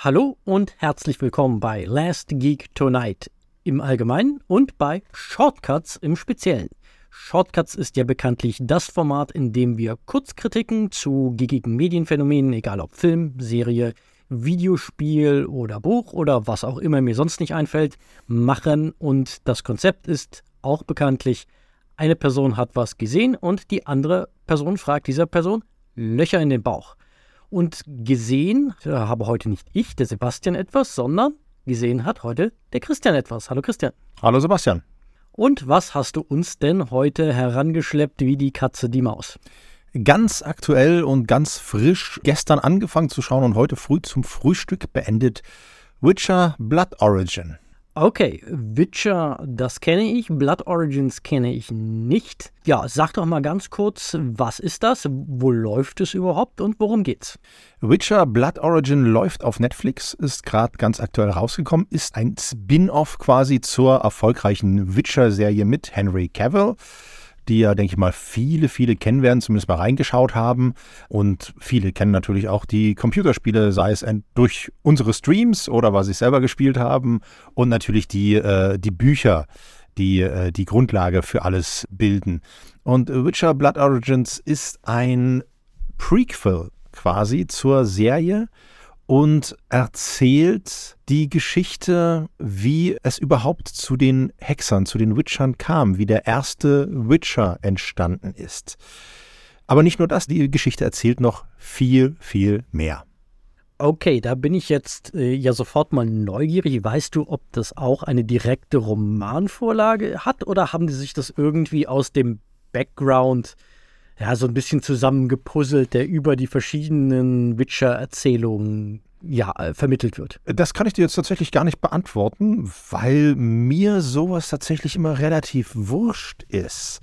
Hallo und herzlich willkommen bei Last Geek Tonight im Allgemeinen und bei Shortcuts im Speziellen. Shortcuts ist ja bekanntlich das Format, in dem wir Kurzkritiken zu geekigen Medienphänomenen, egal ob Film, Serie, Videospiel oder Buch oder was auch immer mir sonst nicht einfällt, machen. Und das Konzept ist auch bekanntlich, eine Person hat was gesehen und die andere Person fragt dieser Person Löcher in den Bauch. Und gesehen habe heute nicht ich, der Sebastian, etwas, sondern gesehen hat heute der Christian etwas. Hallo Christian. Hallo Sebastian. Und was hast du uns denn heute herangeschleppt wie die Katze die Maus? Ganz aktuell und ganz frisch, gestern angefangen zu schauen und heute früh zum Frühstück beendet. Witcher Blood Origin. Okay, Witcher, das kenne ich, Blood Origins kenne ich nicht. Ja, sag doch mal ganz kurz, was ist das, wo läuft es überhaupt und worum geht's? Witcher Blood Origin läuft auf Netflix, ist gerade ganz aktuell rausgekommen, ist ein Spin-off quasi zur erfolgreichen Witcher-Serie mit Henry Cavill die ja, denke ich mal, viele, viele kennen werden, zumindest mal reingeschaut haben. Und viele kennen natürlich auch die Computerspiele, sei es durch unsere Streams oder was sie selber gespielt haben. Und natürlich die, äh, die Bücher, die äh, die Grundlage für alles bilden. Und Witcher Blood Origins ist ein Prequel quasi zur Serie und erzählt die Geschichte, wie es überhaupt zu den Hexern, zu den Witchern kam, wie der erste Witcher entstanden ist. Aber nicht nur das, die Geschichte erzählt noch viel, viel mehr. Okay, da bin ich jetzt äh, ja sofort mal neugierig. Weißt du, ob das auch eine direkte Romanvorlage hat oder haben die sich das irgendwie aus dem Background ja, so ein bisschen zusammengepuzzelt, der über die verschiedenen Witcher-Erzählungen ja, vermittelt wird? Das kann ich dir jetzt tatsächlich gar nicht beantworten, weil mir sowas tatsächlich immer relativ wurscht ist.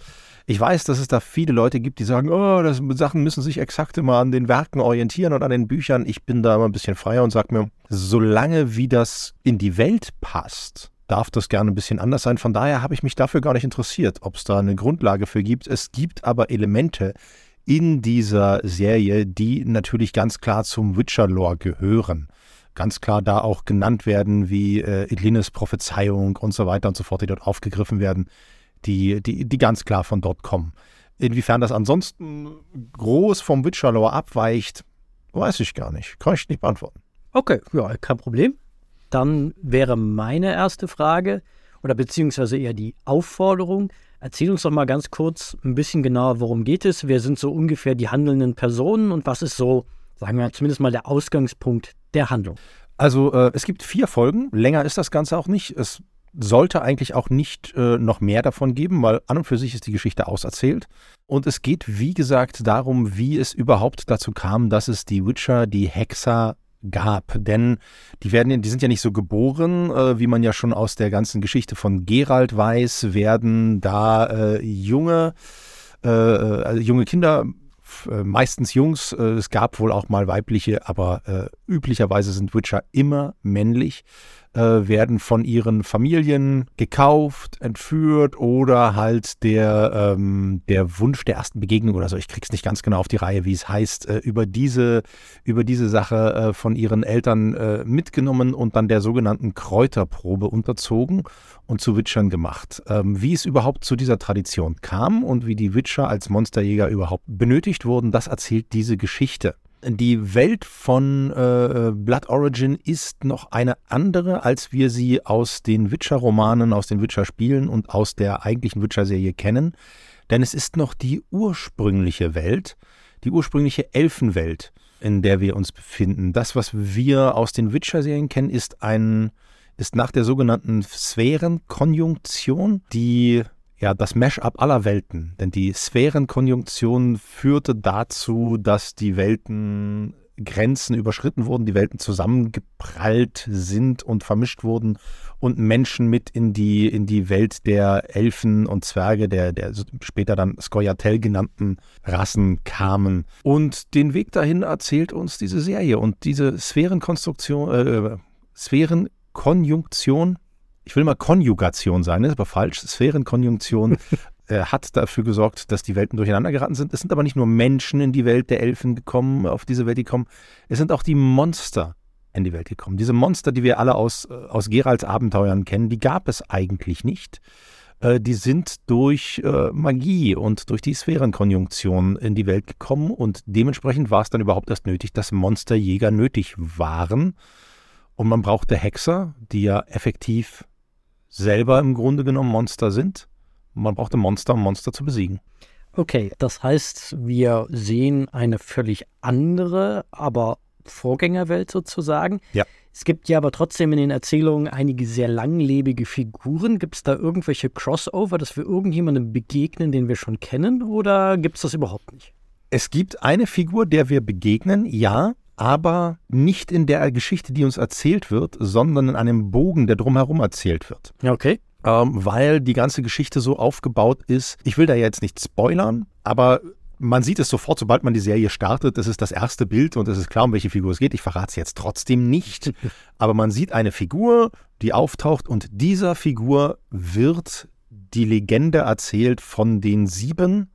Ich weiß, dass es da viele Leute gibt, die sagen, oh, das, Sachen müssen sich exakt immer an den Werken orientieren und an den Büchern. Ich bin da immer ein bisschen freier und sage mir, solange wie das in die Welt passt, darf das gerne ein bisschen anders sein. Von daher habe ich mich dafür gar nicht interessiert, ob es da eine Grundlage für gibt. Es gibt aber Elemente in dieser Serie, die natürlich ganz klar zum Witcher-Lore gehören. Ganz klar da auch genannt werden, wie äh, Edlines Prophezeiung und so weiter und so fort, die dort aufgegriffen werden, die, die, die ganz klar von dort kommen. Inwiefern das ansonsten groß vom Witcher-Lore abweicht, weiß ich gar nicht. Kann ich nicht beantworten. Okay, ja, kein Problem. Dann wäre meine erste Frage oder beziehungsweise eher die Aufforderung. Erzähl uns doch mal ganz kurz ein bisschen genauer, worum geht es? Wer sind so ungefähr die handelnden Personen und was ist so, sagen wir zumindest mal der Ausgangspunkt der Handlung? Also äh, es gibt vier Folgen. Länger ist das Ganze auch nicht. Es sollte eigentlich auch nicht äh, noch mehr davon geben, weil an und für sich ist die Geschichte auserzählt. Und es geht, wie gesagt, darum, wie es überhaupt dazu kam, dass es die Witcher, die Hexer gab. Denn die werden, die sind ja nicht so geboren, äh, wie man ja schon aus der ganzen Geschichte von Gerald weiß, werden da äh, junge, äh, also junge Kinder äh, meistens Jungs, äh, es gab wohl auch mal weibliche, aber äh, üblicherweise sind Witcher immer männlich äh, werden von ihren Familien gekauft, entführt oder halt der, ähm, der Wunsch der ersten Begegnung oder so, ich krieg's nicht ganz genau auf die Reihe, wie es heißt, äh, über, diese, über diese Sache äh, von ihren Eltern äh, mitgenommen und dann der sogenannten Kräuterprobe unterzogen und zu Witchern gemacht. Ähm, wie es überhaupt zu dieser Tradition kam und wie die Witcher als Monsterjäger überhaupt benötigt wurden, das erzählt diese Geschichte die Welt von äh, Blood Origin ist noch eine andere, als wir sie aus den Witcher-Romanen, aus den Witcher-Spielen und aus der eigentlichen Witcher-Serie kennen. Denn es ist noch die ursprüngliche Welt, die ursprüngliche Elfenwelt, in der wir uns befinden. Das, was wir aus den Witcher-Serien kennen, ist ein ist nach der sogenannten Sphärenkonjunktion, die ja, das Mesh-up aller Welten. Denn die Sphärenkonjunktion führte dazu, dass die Welten Grenzen überschritten wurden, die Welten zusammengeprallt sind und vermischt wurden und Menschen mit in die, in die Welt der Elfen und Zwerge, der, der später dann Skoyatel genannten Rassen kamen. Und den Weg dahin erzählt uns diese Serie. Und diese Sphärenkonstruktion, äh, Sphärenkonjunktion ich will mal Konjugation sagen, das ist aber falsch, Sphärenkonjunktion äh, hat dafür gesorgt, dass die Welten durcheinander geraten sind. Es sind aber nicht nur Menschen in die Welt der Elfen gekommen, auf diese Welt die kommen, es sind auch die Monster in die Welt gekommen. Diese Monster, die wir alle aus, aus Geralds Abenteuern kennen, die gab es eigentlich nicht. Äh, die sind durch äh, Magie und durch die Sphärenkonjunktion in die Welt gekommen und dementsprechend war es dann überhaupt erst nötig, dass Monsterjäger nötig waren. Und man brauchte Hexer, die ja effektiv selber im Grunde genommen Monster sind. Man brauchte Monster, um Monster zu besiegen. Okay, das heißt, wir sehen eine völlig andere, aber Vorgängerwelt sozusagen. Ja. Es gibt ja aber trotzdem in den Erzählungen einige sehr langlebige Figuren. Gibt es da irgendwelche Crossover, dass wir irgendjemandem begegnen, den wir schon kennen, oder gibt es das überhaupt nicht? Es gibt eine Figur, der wir begegnen, ja, aber nicht in der Geschichte, die uns erzählt wird, sondern in einem Bogen, der drumherum erzählt wird. Okay. Ähm, weil die ganze Geschichte so aufgebaut ist. Ich will da jetzt nicht spoilern, aber man sieht es sofort, sobald man die Serie startet. Das ist das erste Bild und es ist klar, um welche Figur es geht. Ich verrate es jetzt trotzdem nicht. Aber man sieht eine Figur, die auftaucht und dieser Figur wird die Legende erzählt von den sieben,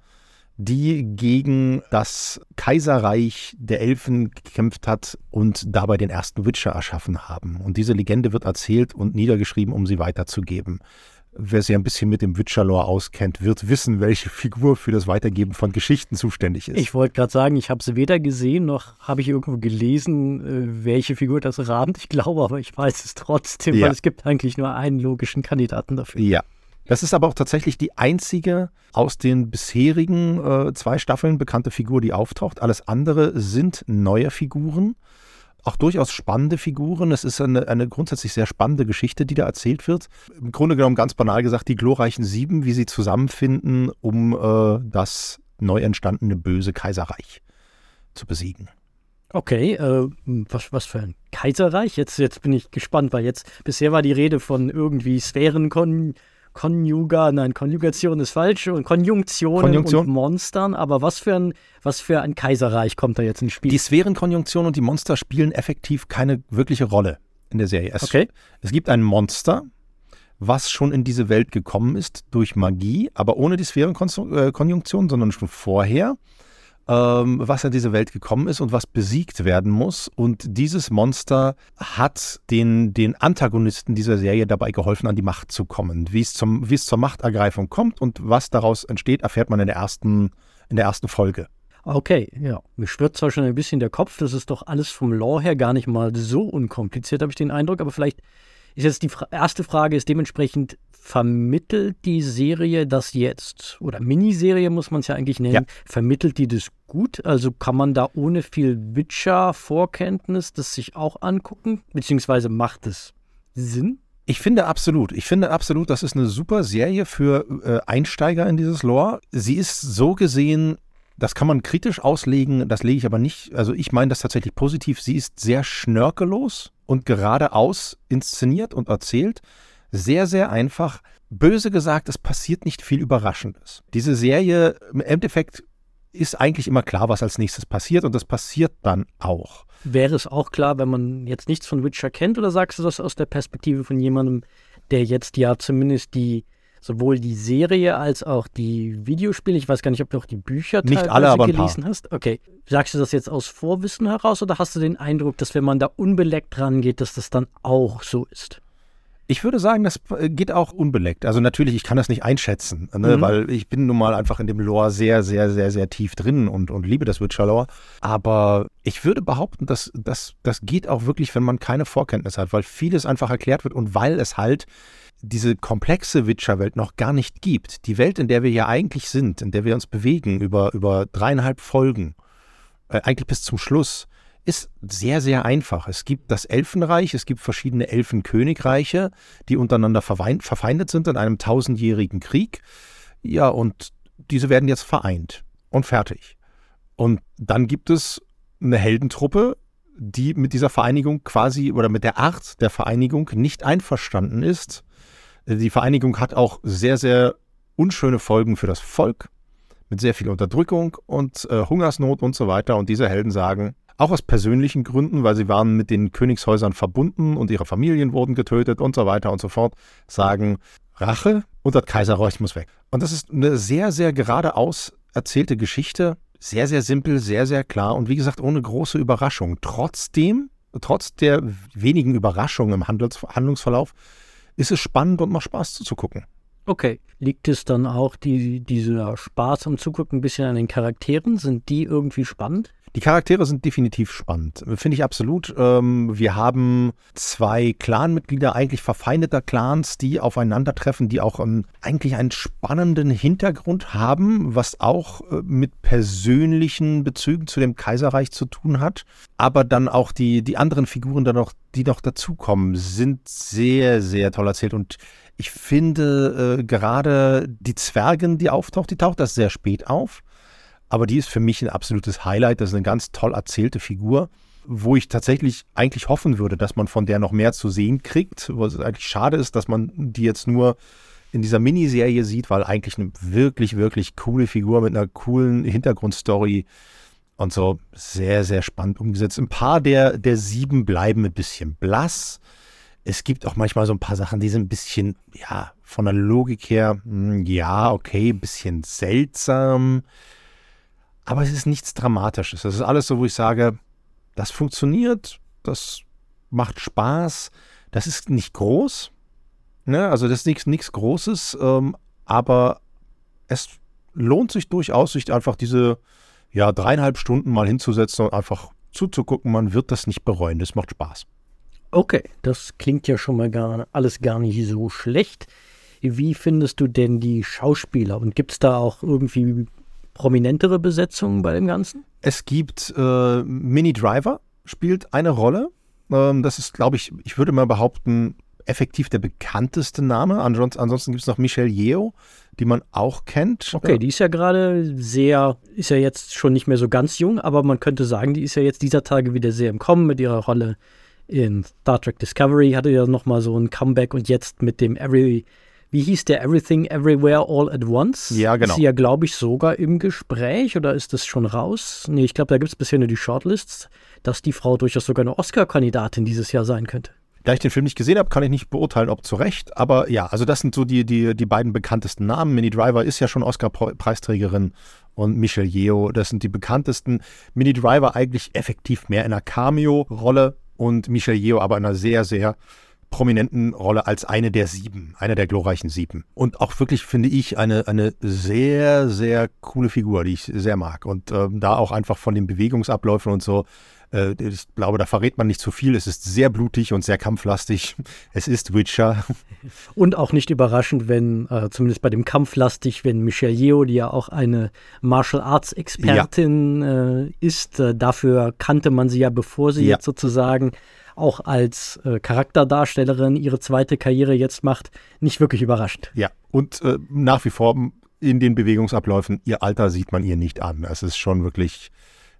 die gegen das Kaiserreich der Elfen gekämpft hat und dabei den ersten Witcher erschaffen haben. Und diese Legende wird erzählt und niedergeschrieben, um sie weiterzugeben. Wer sich ein bisschen mit dem Witcher-Lore auskennt, wird wissen, welche Figur für das Weitergeben von Geschichten zuständig ist. Ich wollte gerade sagen, ich habe es weder gesehen noch habe ich irgendwo gelesen, äh, welche Figur das rahmt. Ich glaube aber, ich weiß es trotzdem, ja. weil es gibt eigentlich nur einen logischen Kandidaten dafür. Ja. Das ist aber auch tatsächlich die einzige aus den bisherigen äh, zwei Staffeln bekannte Figur, die auftaucht. Alles andere sind neue Figuren auch durchaus spannende Figuren. Es ist eine, eine grundsätzlich sehr spannende Geschichte, die da erzählt wird. Im Grunde genommen ganz banal gesagt, die glorreichen Sieben, wie sie zusammenfinden, um äh, das neu entstandene böse Kaiserreich zu besiegen. Okay, äh, was, was für ein Kaiserreich? Jetzt, jetzt bin ich gespannt, weil jetzt bisher war die Rede von irgendwie Sphärenkon Konjuga, nein, Konjugation ist falsch und Konjunktionen Konjunktion. und Monstern, aber was für, ein, was für ein Kaiserreich kommt da jetzt ins Spiel? Die Sphärenkonjunktion und die Monster spielen effektiv keine wirkliche Rolle in der Serie. Es, okay. es gibt ein Monster, was schon in diese Welt gekommen ist durch Magie, aber ohne die Sphärenkonjunktion, sondern schon vorher was in diese Welt gekommen ist und was besiegt werden muss. Und dieses Monster hat den, den Antagonisten dieser Serie dabei geholfen, an die Macht zu kommen. Wie es, zum, wie es zur Machtergreifung kommt und was daraus entsteht, erfährt man in der ersten, in der ersten Folge. Okay, ja. Mir schwirrt zwar schon ein bisschen der Kopf, das ist doch alles vom Lore her gar nicht mal so unkompliziert, habe ich den Eindruck, aber vielleicht ist jetzt die Fra erste Frage ist dementsprechend, vermittelt die Serie das jetzt, oder Miniserie muss man es ja eigentlich nennen, ja. vermittelt die das gut? Also kann man da ohne viel Witcher-Vorkenntnis das sich auch angucken? Beziehungsweise macht es Sinn? Ich finde absolut. Ich finde absolut, das ist eine super Serie für äh, Einsteiger in dieses Lore. Sie ist so gesehen das kann man kritisch auslegen, das lege ich aber nicht. Also ich meine das tatsächlich positiv. Sie ist sehr schnörkellos und geradeaus inszeniert und erzählt. Sehr, sehr einfach. Böse gesagt, es passiert nicht viel Überraschendes. Diese Serie im Endeffekt ist eigentlich immer klar, was als nächstes passiert und das passiert dann auch. Wäre es auch klar, wenn man jetzt nichts von Witcher kennt oder sagst du das aus der Perspektive von jemandem, der jetzt ja zumindest die sowohl die Serie als auch die Videospiele. Ich weiß gar nicht, ob du auch die Bücher nicht alle, aber gelesen hast. Okay. Sagst du das jetzt aus Vorwissen heraus oder hast du den Eindruck, dass wenn man da unbeleckt rangeht, dass das dann auch so ist? Ich würde sagen, das geht auch unbeleckt. Also natürlich, ich kann das nicht einschätzen, ne, mhm. weil ich bin nun mal einfach in dem Lore sehr, sehr, sehr, sehr tief drin und, und liebe das Witcher-Lore. Aber ich würde behaupten, dass das, das geht auch wirklich, wenn man keine Vorkenntnis hat, weil vieles einfach erklärt wird und weil es halt diese komplexe Witcher-Welt noch gar nicht gibt. Die Welt, in der wir ja eigentlich sind, in der wir uns bewegen über, über dreieinhalb Folgen, äh, eigentlich bis zum Schluss, ist sehr, sehr einfach. Es gibt das Elfenreich, es gibt verschiedene Elfenkönigreiche, die untereinander verfeindet sind in einem tausendjährigen Krieg. Ja, und diese werden jetzt vereint und fertig. Und dann gibt es eine Heldentruppe, die mit dieser Vereinigung quasi oder mit der Art der Vereinigung nicht einverstanden ist die Vereinigung hat auch sehr, sehr unschöne Folgen für das Volk mit sehr viel Unterdrückung und äh, Hungersnot und so weiter. Und diese Helden sagen, auch aus persönlichen Gründen, weil sie waren mit den Königshäusern verbunden und ihre Familien wurden getötet und so weiter und so fort, sagen, Rache und das Kaiserreich muss weg. Und das ist eine sehr, sehr geradeaus erzählte Geschichte. Sehr, sehr simpel, sehr, sehr klar und wie gesagt, ohne große Überraschung. Trotzdem trotz der wenigen Überraschungen im Handels Handlungsverlauf, ist es spannend und macht Spaß zuzugucken. Okay. Liegt es dann auch, die, dieser Spaß am Zugucken ein bisschen an den Charakteren? Sind die irgendwie spannend? Die Charaktere sind definitiv spannend, finde ich absolut. Ähm, wir haben zwei Clanmitglieder, eigentlich verfeindeter Clans, die aufeinandertreffen, die auch eigentlich einen spannenden Hintergrund haben, was auch äh, mit persönlichen Bezügen zu dem Kaiserreich zu tun hat. Aber dann auch die, die anderen Figuren, dann noch, die noch dazukommen, sind sehr, sehr toll erzählt und ich finde äh, gerade die Zwergin, die auftaucht, die taucht das sehr spät auf aber die ist für mich ein absolutes Highlight. Das ist eine ganz toll erzählte Figur, wo ich tatsächlich eigentlich hoffen würde, dass man von der noch mehr zu sehen kriegt. Was eigentlich schade ist, dass man die jetzt nur in dieser Miniserie sieht, weil eigentlich eine wirklich, wirklich coole Figur mit einer coolen Hintergrundstory und so sehr, sehr spannend umgesetzt. Ein paar der, der sieben bleiben ein bisschen blass. Es gibt auch manchmal so ein paar Sachen, die sind ein bisschen, ja, von der Logik her, hm, ja, okay, ein bisschen seltsam. Aber es ist nichts Dramatisches. Es ist alles so, wo ich sage, das funktioniert, das macht Spaß, das ist nicht groß. Ne? Also das ist nichts, nichts Großes, ähm, aber es lohnt sich durchaus, sich einfach diese ja, dreieinhalb Stunden mal hinzusetzen und einfach zuzugucken. Man wird das nicht bereuen. Das macht Spaß. Okay, das klingt ja schon mal gar, alles gar nicht so schlecht. Wie findest du denn die Schauspieler? Und gibt es da auch irgendwie prominentere Besetzungen bei dem Ganzen? Es gibt äh, Mini Driver, spielt eine Rolle. Ähm, das ist, glaube ich, ich würde mal behaupten, effektiv der bekannteste Name. Ansonsten, ansonsten gibt es noch Michelle Yeo, die man auch kennt. Okay, die ist ja gerade sehr, ist ja jetzt schon nicht mehr so ganz jung, aber man könnte sagen, die ist ja jetzt dieser Tage wieder sehr im Kommen mit ihrer Rolle in Star Trek Discovery, hatte ja nochmal so ein Comeback und jetzt mit dem Every wie hieß der Everything Everywhere All at Once? Ja, genau. Ist sie ja, glaube ich, sogar im Gespräch oder ist das schon raus? Nee, ich glaube, da gibt es bisher nur die Shortlists, dass die Frau durchaus sogar eine Oscar-Kandidatin dieses Jahr sein könnte. Da ich den Film nicht gesehen habe, kann ich nicht beurteilen, ob zu Recht. Aber ja, also das sind so die, die, die beiden bekanntesten Namen. Minnie Driver ist ja schon Oscar-Preisträgerin und Michelle Yeo, das sind die bekanntesten. Minnie Driver eigentlich effektiv mehr in einer Cameo-Rolle und Michelle Yeo aber in einer sehr, sehr prominenten Rolle als eine der sieben, einer der glorreichen sieben. Und auch wirklich, finde ich, eine, eine sehr, sehr coole Figur, die ich sehr mag. Und ähm, da auch einfach von den Bewegungsabläufen und so, äh, ich glaube, da verrät man nicht zu viel. Es ist sehr blutig und sehr kampflastig. Es ist Witcher. Und auch nicht überraschend, wenn, äh, zumindest bei dem Kampflastig, wenn Michelle Yeoh, die ja auch eine Martial Arts Expertin ja. äh, ist, äh, dafür kannte man sie ja, bevor sie ja. jetzt sozusagen auch als äh, Charakterdarstellerin ihre zweite Karriere jetzt macht, nicht wirklich überraschend. Ja, und äh, nach wie vor in den Bewegungsabläufen, ihr Alter sieht man ihr nicht an. Es ist schon wirklich,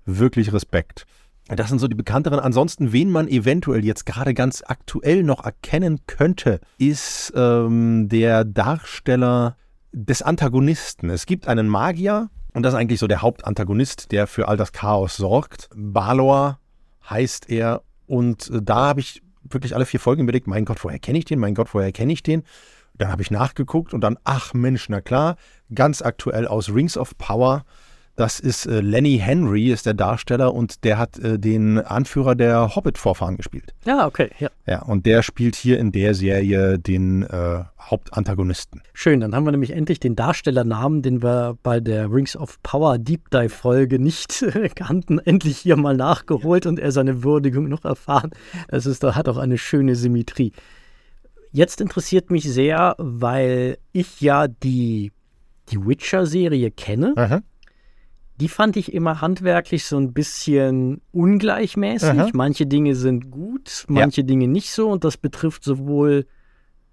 wirklich Respekt. Das sind so die bekannteren. Ansonsten, wen man eventuell jetzt gerade ganz aktuell noch erkennen könnte, ist ähm, der Darsteller des Antagonisten. Es gibt einen Magier und das ist eigentlich so der Hauptantagonist, der für all das Chaos sorgt. Balor heißt er und äh, da habe ich wirklich alle vier Folgen überlegt, mein Gott, woher kenne ich den? Mein Gott, woher kenne ich den? Dann habe ich nachgeguckt und dann, ach Mensch, na klar, ganz aktuell aus Rings of Power das ist äh, Lenny Henry, ist der Darsteller und der hat äh, den Anführer der Hobbit-Vorfahren gespielt. Ja, okay, ja. Ja, und der spielt hier in der Serie den äh, Hauptantagonisten. Schön, dann haben wir nämlich endlich den Darstellernamen, den wir bei der Rings of Power Deep Dive Folge nicht kannten, endlich hier mal nachgeholt und er seine Würdigung noch erfahren. Es ist, hat auch eine schöne Symmetrie. Jetzt interessiert mich sehr, weil ich ja die, die Witcher-Serie kenne. Aha die fand ich immer handwerklich so ein bisschen ungleichmäßig. Aha. Manche Dinge sind gut, manche ja. Dinge nicht so. Und das betrifft sowohl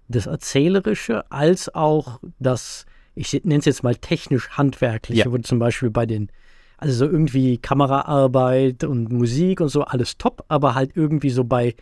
das Erzählerische als auch das, ich nenne es jetzt mal technisch handwerkliche, ja. wo zum Beispiel bei den, also so irgendwie Kameraarbeit und Musik und so, alles top, aber halt irgendwie so bei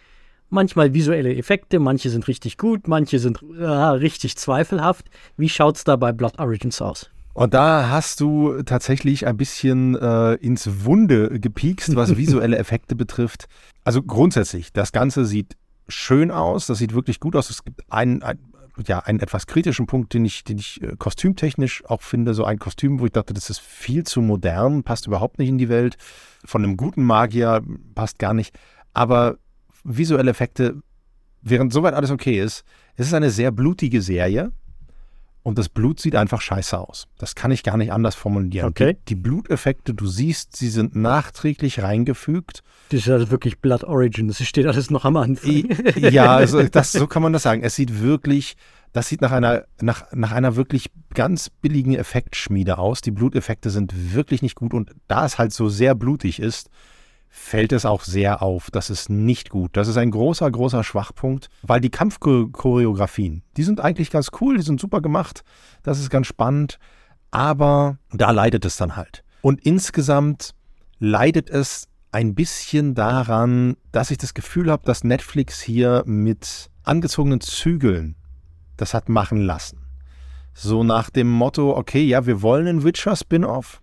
manchmal visuelle Effekte, manche sind richtig gut, manche sind äh, richtig zweifelhaft. Wie schaut es da bei Blood Origins aus? Und da hast du tatsächlich ein bisschen äh, ins Wunde gepiekst, was visuelle Effekte betrifft. Also grundsätzlich, das Ganze sieht schön aus, das sieht wirklich gut aus. Es gibt einen, ein, ja, einen etwas kritischen Punkt, den ich, den ich äh, kostümtechnisch auch finde. So ein Kostüm, wo ich dachte, das ist viel zu modern, passt überhaupt nicht in die Welt. Von einem guten Magier passt gar nicht. Aber visuelle Effekte, während soweit alles okay ist, es ist eine sehr blutige Serie und das Blut sieht einfach scheiße aus. Das kann ich gar nicht anders formulieren. Okay. Die, die Bluteffekte, du siehst, sie sind nachträglich reingefügt. Das ist also wirklich Blood Origin. Das steht alles noch am Anfang. ja, also das, so kann man das sagen. Es sieht wirklich, das sieht nach einer, nach, nach einer wirklich ganz billigen Effektschmiede aus. Die Bluteffekte sind wirklich nicht gut und da es halt so sehr blutig ist, fällt es auch sehr auf. Das ist nicht gut. Das ist ein großer, großer Schwachpunkt, weil die Kampfchoreografien, die sind eigentlich ganz cool, die sind super gemacht. Das ist ganz spannend. Aber da leidet es dann halt. Und insgesamt leidet es ein bisschen daran, dass ich das Gefühl habe, dass Netflix hier mit angezogenen Zügeln das hat machen lassen. So nach dem Motto, okay, ja, wir wollen einen Witcher-Spin-off,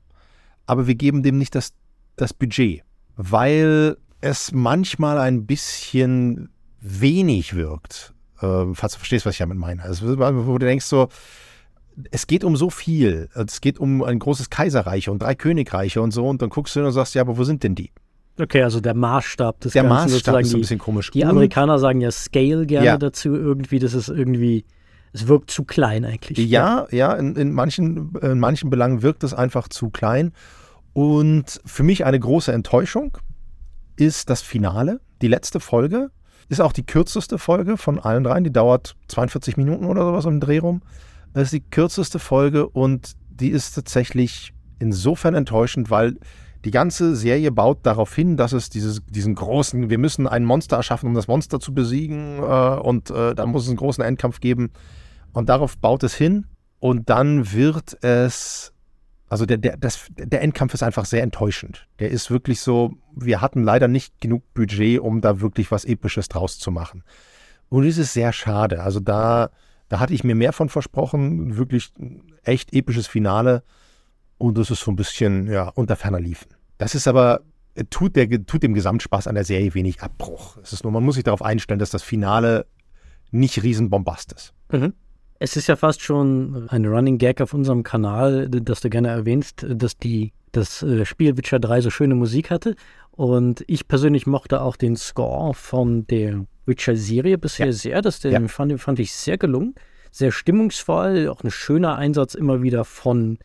aber wir geben dem nicht das, das Budget weil es manchmal ein bisschen wenig wirkt. Äh, falls du verstehst, was ich damit meine. Also, wo du denkst so, es geht um so viel. Es geht um ein großes Kaiserreich und drei Königreiche und so. Und dann guckst du hin und sagst, ja, aber wo sind denn die? Okay, also der Maßstab des der Ganzen Maßstab ist ein die, bisschen komisch. die Und- Amerikaner sagen ja Scale gerne Ja. dazu irgendwie. Das ist irgendwie, es wirkt zu klein eigentlich. Ja, ja, in, in, manchen, in manchen Belangen wirkt es einfach zu klein. Und für mich eine große Enttäuschung ist das Finale. Die letzte Folge ist auch die kürzeste Folge von allen dreien. Die dauert 42 Minuten oder sowas im Dreh rum. Das ist die kürzeste Folge und die ist tatsächlich insofern enttäuschend, weil die ganze Serie baut darauf hin, dass es dieses, diesen großen, wir müssen ein Monster erschaffen, um das Monster zu besiegen äh, und äh, da muss es einen großen Endkampf geben. Und darauf baut es hin und dann wird es, also der, der, das, der Endkampf ist einfach sehr enttäuschend. Der ist wirklich so, wir hatten leider nicht genug Budget, um da wirklich was Episches draus zu machen. Und es ist sehr schade. Also da, da hatte ich mir mehr von versprochen, wirklich echt episches Finale. Und das ist so ein bisschen, ja, unter ferner liefen. Das ist aber, tut, der, tut dem Gesamtspaß an der Serie wenig Abbruch. Es ist nur, man muss sich darauf einstellen, dass das Finale nicht riesenbombast ist. Mhm. Es ist ja fast schon ein Running Gag auf unserem Kanal, dass du gerne erwähnst, dass die, das äh, Spiel Witcher 3 so schöne Musik hatte. Und ich persönlich mochte auch den Score von der Witcher-Serie bisher Ja. sehr. Das den Ja. fand, fand ich sehr gelungen. Sehr stimmungsvoll, auch ein schöner Einsatz immer wieder von,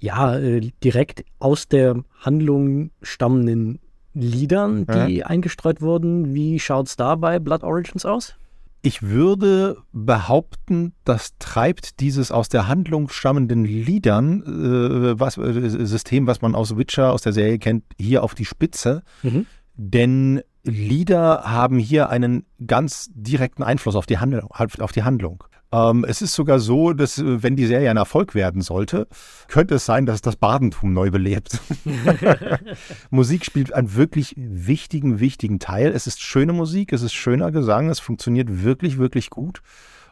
ja, äh, direkt aus der Handlung stammenden Liedern, die eingestreut wurden. Wie schaut's da bei Blood Origins aus? Ich würde behaupten, das treibt dieses aus der Handlung stammenden Liedern, äh, was, äh, System, was man aus Witcher, aus der Serie kennt, hier auf die Spitze. Mhm. Denn Lieder haben hier einen ganz direkten Einfluss auf die Handlung. Auf die Handlung. Ähm, es ist sogar so, dass äh, wenn die Serie ein Erfolg werden sollte, könnte es sein, dass das Badentum neu belebt. Musik spielt einen wirklich wichtigen, wichtigen Teil. Es ist schöne Musik, es ist schöner Gesang, es funktioniert wirklich, wirklich gut.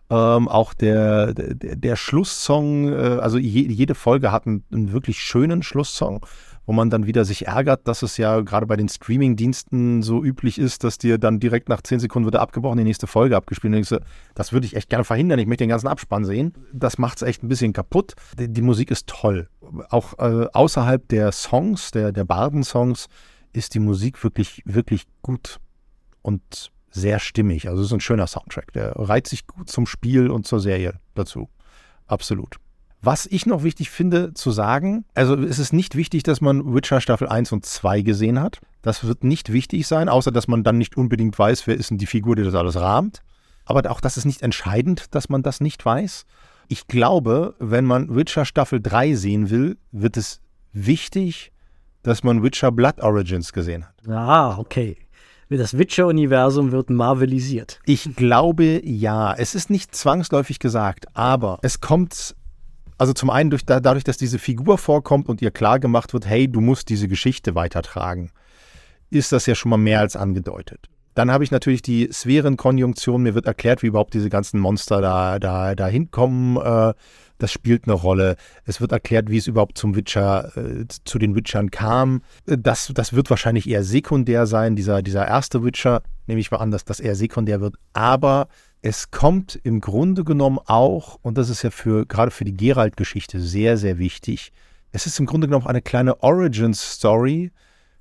Ähm, auch der, der, der Schlusssong, äh, also je, jede Folge hat einen, einen wirklich schönen Schlusssong, wo man dann wieder sich ärgert, dass es ja gerade bei den Streaming-Diensten so üblich ist, dass dir dann direkt nach 10 Sekunden wird abgebrochen, die nächste Folge abgespielt. Und so, das würde ich echt gerne verhindern. Ich möchte den ganzen Abspann sehen. Das macht es echt ein bisschen kaputt. Die, die Musik ist toll. Auch äh, außerhalb der Songs, der, der Barden-Songs, ist die Musik wirklich, wirklich gut und sehr stimmig. Also es ist ein schöner Soundtrack. Der reiht sich gut zum Spiel und zur Serie dazu. Absolut. Was ich noch wichtig finde zu sagen, also es ist nicht wichtig, dass man Witcher Staffel 1 und 2 gesehen hat. Das wird nicht wichtig sein, außer dass man dann nicht unbedingt weiß, wer ist denn die Figur, die das alles rahmt. Aber auch das ist nicht entscheidend, dass man das nicht weiß. Ich glaube, wenn man Witcher Staffel 3 sehen will, wird es wichtig, dass man Witcher Blood Origins gesehen hat. Ah, okay. Das Witcher-Universum wird marvelisiert. Ich glaube ja. Es ist nicht zwangsläufig gesagt, aber es kommt, also zum einen durch, da, dadurch, dass diese Figur vorkommt und ihr klar gemacht wird, hey, du musst diese Geschichte weitertragen, ist das ja schon mal mehr als angedeutet. Dann habe ich natürlich die Sphärenkonjunktion. Mir wird erklärt, wie überhaupt diese ganzen Monster da, da, da hinkommen. Äh, das spielt eine Rolle. Es wird erklärt, wie es überhaupt zum Witcher, äh, zu den Witchern kam. Äh, Das, das wird wahrscheinlich eher sekundär sein, dieser, dieser erste Witcher, nehme ich mal an, dass das eher sekundär wird. Aber es kommt im Grunde genommen auch, und das ist ja für, gerade für die Geralt-Geschichte sehr, sehr wichtig, es ist im Grunde genommen eine kleine Origin-Story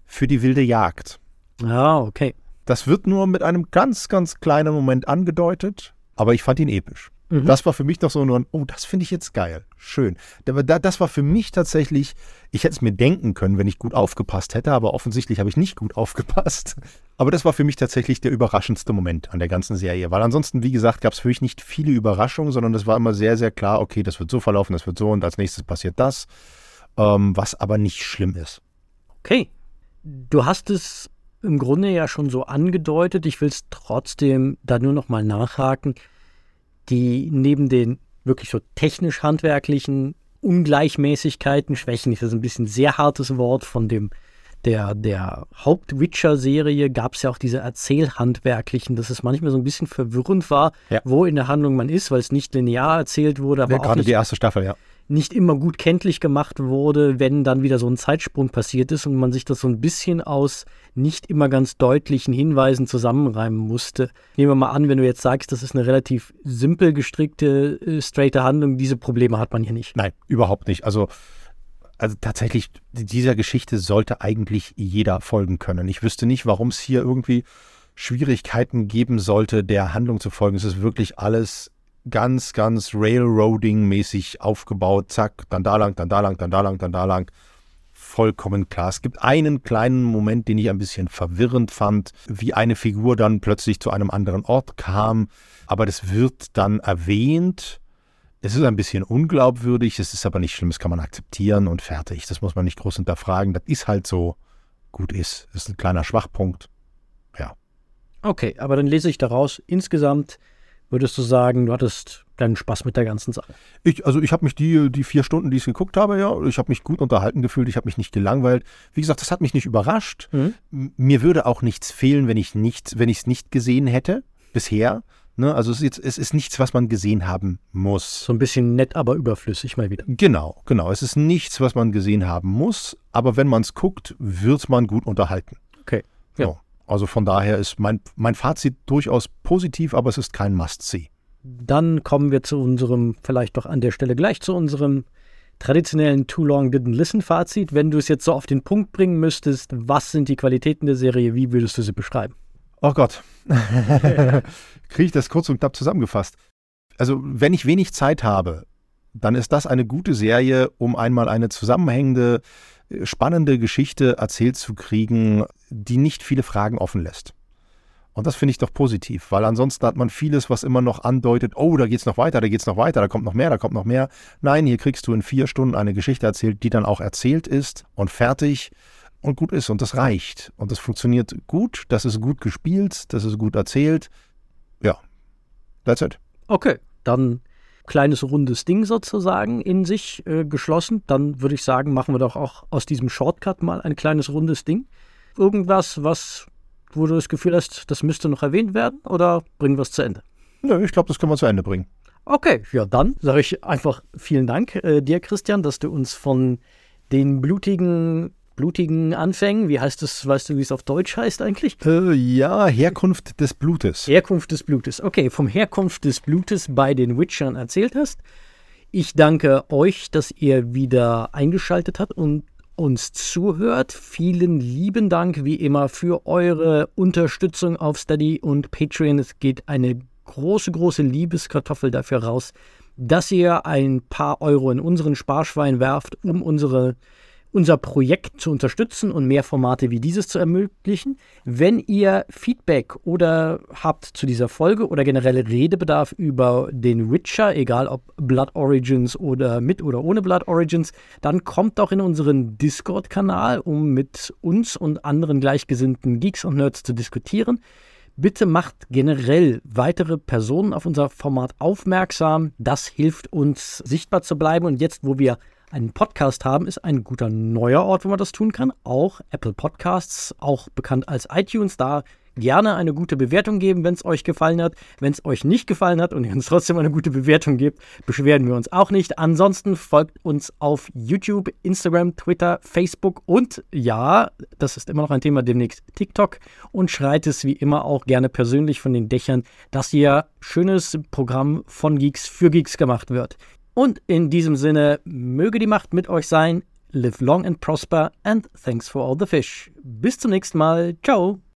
für die wilde Jagd. Ah, okay. Das wird nur mit einem ganz, ganz kleinen Moment angedeutet, aber ich fand ihn episch. Mhm. Das war für mich doch so nur ein, oh, das finde ich jetzt geil. Schön. Das war für mich tatsächlich, ich hätte es mir denken können, wenn ich gut aufgepasst hätte, aber offensichtlich habe ich nicht gut aufgepasst. Aber das war für mich tatsächlich der überraschendste Moment an der ganzen Serie, weil ansonsten, wie gesagt, gab es für mich nicht viele Überraschungen, sondern es war immer sehr, sehr klar, okay, das wird so verlaufen, das wird so und als nächstes passiert das, ähm, was aber nicht schlimm ist. Okay. Du hast es im Grunde ja schon so angedeutet. Ich will es trotzdem da nur noch mal nachhaken die neben den wirklich so technisch-handwerklichen Ungleichmäßigkeiten, Schwächen ist das ein bisschen sehr hartes Wort von dem der, der Haupt-Witcher-Serie gab es ja auch diese Erzählhandwerklichen, dass es manchmal so ein bisschen verwirrend war, ja. wo in der Handlung man ist, weil es nicht linear erzählt wurde. Aber ja, gerade nicht, die erste Staffel, ja nicht immer gut kenntlich gemacht wurde, wenn dann wieder so ein Zeitsprung passiert ist und man sich das so ein bisschen aus nicht immer ganz deutlichen Hinweisen zusammenreimen musste. Nehmen wir mal an, wenn du jetzt sagst, das ist eine relativ simpel gestrickte, äh, straighte Handlung, diese Probleme hat man hier nicht. Nein, überhaupt nicht. Also also tatsächlich, dieser Geschichte sollte eigentlich jeder folgen können. Ich wüsste nicht, warum es hier irgendwie Schwierigkeiten geben sollte, der Handlung zu folgen. Es ist wirklich alles ganz, ganz Railroading-mäßig aufgebaut. Zack, dann da lang, dann da lang, dann da lang, dann da lang. Vollkommen klar. Es gibt einen kleinen Moment, den ich ein bisschen verwirrend fand, wie eine Figur dann plötzlich zu einem anderen Ort kam. Aber das wird dann erwähnt. Es ist ein bisschen unglaubwürdig, es ist aber nicht schlimm, das kann man akzeptieren und fertig. Das muss man nicht groß hinterfragen. Das ist halt so, gut ist. Das ist ein kleiner Schwachpunkt. Ja. Okay, aber dann lese ich daraus insgesamt würdest du sagen, du hattest deinen Spaß mit der ganzen Sache? Ich, also ich habe mich die, die vier Stunden, die ich geguckt habe, ja, ich habe mich gut unterhalten gefühlt, ich habe mich nicht gelangweilt. Wie gesagt, das hat mich nicht überrascht. Mhm. Mir würde auch nichts fehlen, wenn ich nicht, wenn ich es nicht gesehen hätte bisher. Ne? Also es ist, jetzt, es ist nichts, was man gesehen haben muss. So ein bisschen nett, aber überflüssig mal wieder. Genau, genau. Es ist nichts, was man gesehen haben muss, aber wenn man es guckt, wird man gut unterhalten. Okay. Ja. So. Also von daher ist mein, mein Fazit durchaus positiv, aber es ist kein Must-See. Dann kommen wir zu unserem, vielleicht doch an der Stelle gleich zu unserem traditionellen Too Long Didn't Listen Fazit. Wenn du es jetzt so auf den Punkt bringen müsstest, was sind die Qualitäten der Serie, wie würdest du sie beschreiben? Oh Gott. Kriege ich das kurz und knapp zusammengefasst. Also, wenn ich wenig Zeit habe, dann ist das eine gute Serie, um einmal eine zusammenhängende spannende Geschichte erzählt zu kriegen, die nicht viele Fragen offen lässt. Und das finde ich doch positiv, weil ansonsten hat man vieles, was immer noch andeutet, oh, da geht es noch weiter, da geht es noch weiter, da kommt noch mehr, da kommt noch mehr. Nein, hier kriegst du in vier Stunden eine Geschichte erzählt, die dann auch erzählt ist und fertig und gut ist. Und das reicht. Und das funktioniert gut, das ist gut gespielt, das ist gut erzählt. Ja, that's it. Okay, dann kleines rundes Ding sozusagen in sich äh, geschlossen. Dann würde ich sagen, machen wir doch auch aus diesem Shortcut mal ein kleines rundes Ding. Irgendwas, was, wo du das Gefühl hast, das müsste noch erwähnt werden oder bringen wir es zu Ende? Nö, ich glaube, das können wir zu Ende bringen. Okay, ja, dann sage ich einfach vielen Dank äh, dir, Christian, dass du uns von den blutigen blutigen Anfängen. Wie heißt es, weißt du, wie es auf Deutsch heißt eigentlich? Äh, ja, Herkunft des Blutes. Herkunft des Blutes. Okay, vom Herkunft des Blutes bei den Witchern erzählt hast. Ich danke euch, dass ihr wieder eingeschaltet habt und uns zuhört. Vielen lieben Dank wie immer für eure Unterstützung auf Steady und Patreon. Es geht eine große, große Liebeskartoffel dafür raus, dass ihr ein paar Euro in unseren Sparschwein werft, um unsere unser Projekt zu unterstützen und mehr Formate wie dieses zu ermöglichen. Wenn ihr Feedback oder habt zu dieser Folge oder generell Redebedarf über den Witcher, egal ob Blood Origins oder mit oder ohne Blood Origins, dann kommt doch in unseren Discord-Kanal, um mit uns und anderen gleichgesinnten Geeks und Nerds zu diskutieren. Bitte macht generell weitere Personen auf unser Format aufmerksam. Das hilft uns, sichtbar zu bleiben. Und jetzt, wo wir einen Podcast haben, ist ein guter neuer Ort, wo man das tun kann. Auch Apple Podcasts, auch bekannt als iTunes. Da gerne eine gute Bewertung geben, wenn es euch gefallen hat. Wenn es euch nicht gefallen hat und ihr uns trotzdem eine gute Bewertung gebt, beschweren wir uns auch nicht. Ansonsten folgt uns auf YouTube, Instagram, Twitter, Facebook und ja, das ist immer noch ein Thema demnächst TikTok und schreit es wie immer auch gerne persönlich von den Dächern, dass hier schönes Programm von Geeks für Geeks gemacht wird. Und in diesem Sinne, möge die Macht mit euch sein. Live long and prosper and thanks for all the fish. Bis zum nächsten Mal. Ciao.